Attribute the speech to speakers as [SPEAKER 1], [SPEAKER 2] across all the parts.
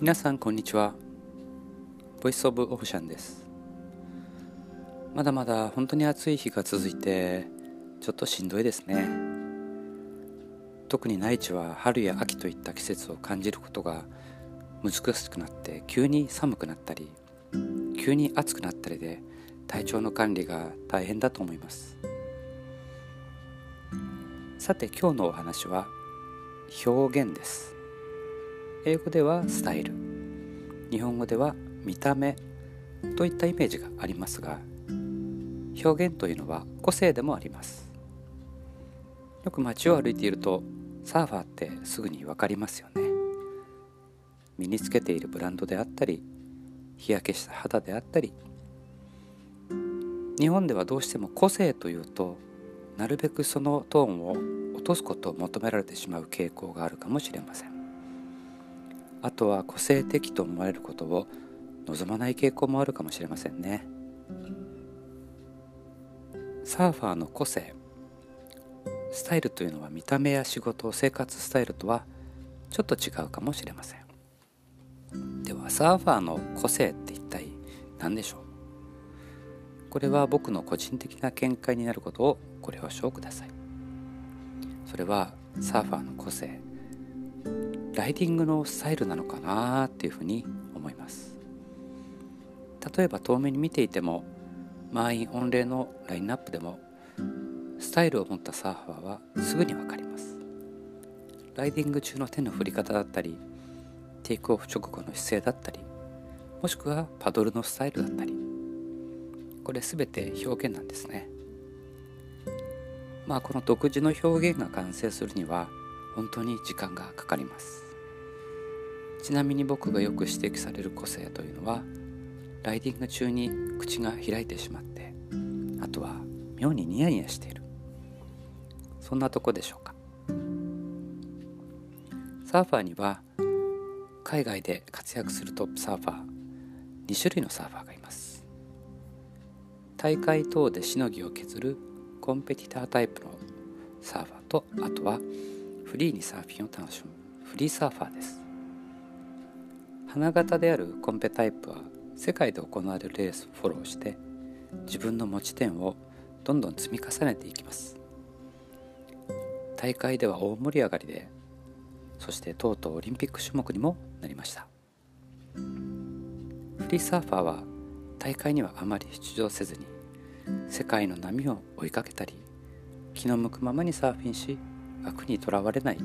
[SPEAKER 1] 皆さんこんにちは。ボイスオブオーシャンです。まだまだ本当に暑い日が続いてちょっとしんどいですね。特に内地は春や秋といった季節を感じることが難しくなって急に寒くなったり急に暑くなったりで体調の管理が大変だと思います。さて今日のお話は表現です。英語ではスタイル。日本語では見た目といったイメージがありますが表現というのは個性でもあります。よく街を歩いているとサーファーってすぐに分かりますよね。身につけているブランドであったり日焼けした肌であったり。日本ではどうしても個性というとなるべくそのトーンを落とすことを求められてしまう傾向があるかもしれません。あとは個性的と思われることを望まない傾向もあるかもしれませんね。サーファーの個性スタイルというのは見た目や仕事生活スタイルとはちょっと違うかもしれません。ではサーファーの個性って一体何でしょう？これは僕の個人的な見解になることをご了承ください。それはサーファーの個性。ライディングのスタイルなのかなっていうふうに思います。例えば遠目に見ていても満員御礼のラインナップでもスタイルを持ったサーファーはすぐにわかります。ライディング中の手の振り方だったりテイクオフ直後の姿勢だったりもしくはパドルのスタイルだったり。これ全て表現なんですね。まあこの独自の表現が完成するには本当に時間がかかります。ちなみに僕がよく指摘される個性というのはライディング中に口が開いてしまってあとは妙にニヤニヤしている。そんなとこでしょうか。サーファーには海外で活躍するトップサーファー2種類のサーファーがいます。大会等でしのぎを削るコンペティタータイプのサーファーとあとはフリーにサーフィンを楽しむ。フリーサーファーです。花形であるコンペタイプは世界で行われるレースをフォローして自分の持ち点をどんどん積み重ねていきます。大会では大盛り上がりでそしてとうとうオリンピック種目にもなりました。フリーサーファーは大会にはあまり出場せずに世界の波を追いかけたり気の向くままにサーフィンし枠にとらわれない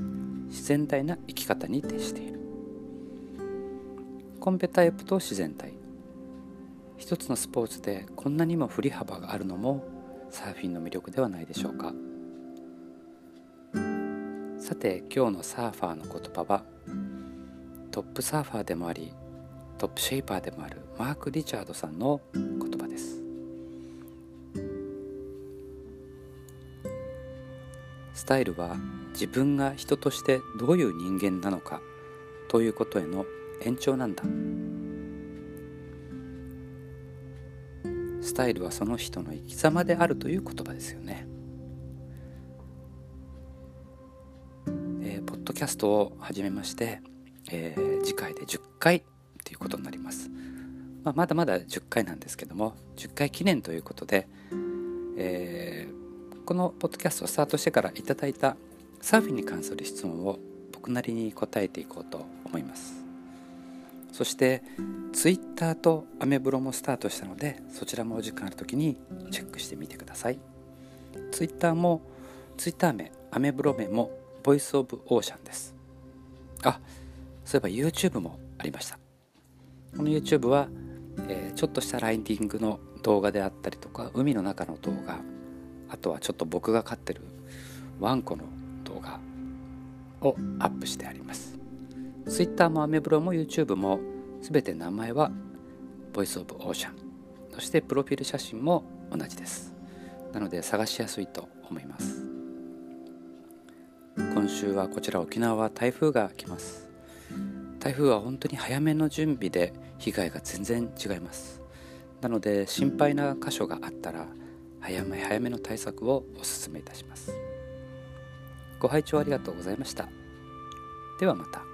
[SPEAKER 1] 自然体な生き方に徹している。コンペタイプと自然体。一つのスポーツでこんなにも振り幅があるのもサーフィンの魅力ではないでしょうか。さて今日のサーファーの言葉はトップサーファーでもありトップシェイパーでもあるマーク・リチャードさんのタイルは自分が人としてどういう人間なのかということへの延長なんだ。スタイルはその人の生き様であるという言葉ですよね、えー、ポッドキャストを始めまして、えー、次回で10回ということになります、まあ、まだまだ10回なんですけども10回記念ということで、えー、このポッドキャストをスタートしてからいただいたサーフィンに関する質問を僕なりに答えていこうと思います。そしてツイッターとアメブロもスタートしたのでそちらもお時間ある時にチェックしてみてください。ツイッターもツイッター名アメブロ名もボイスオブオーシャンです。あそういえば YouTube もありました。この YouTube は、えー、ちょっとしたライディングの動画であったりとか海の中の動画あとはちょっと僕が飼ってるワンコの動画をアップしてあります。Twitter もアメブロも YouTube も全て名前は Voice of Ocean そしてプロフィール写真も同じです。なので探しやすいと思います。今週はこちら沖縄は台風が来ます。台風は本当に早めの準備で被害が全然違います。なので心配な箇所があったら早め早めの対策をお勧めいたします。ご拝聴ありがとうございました。ではまた。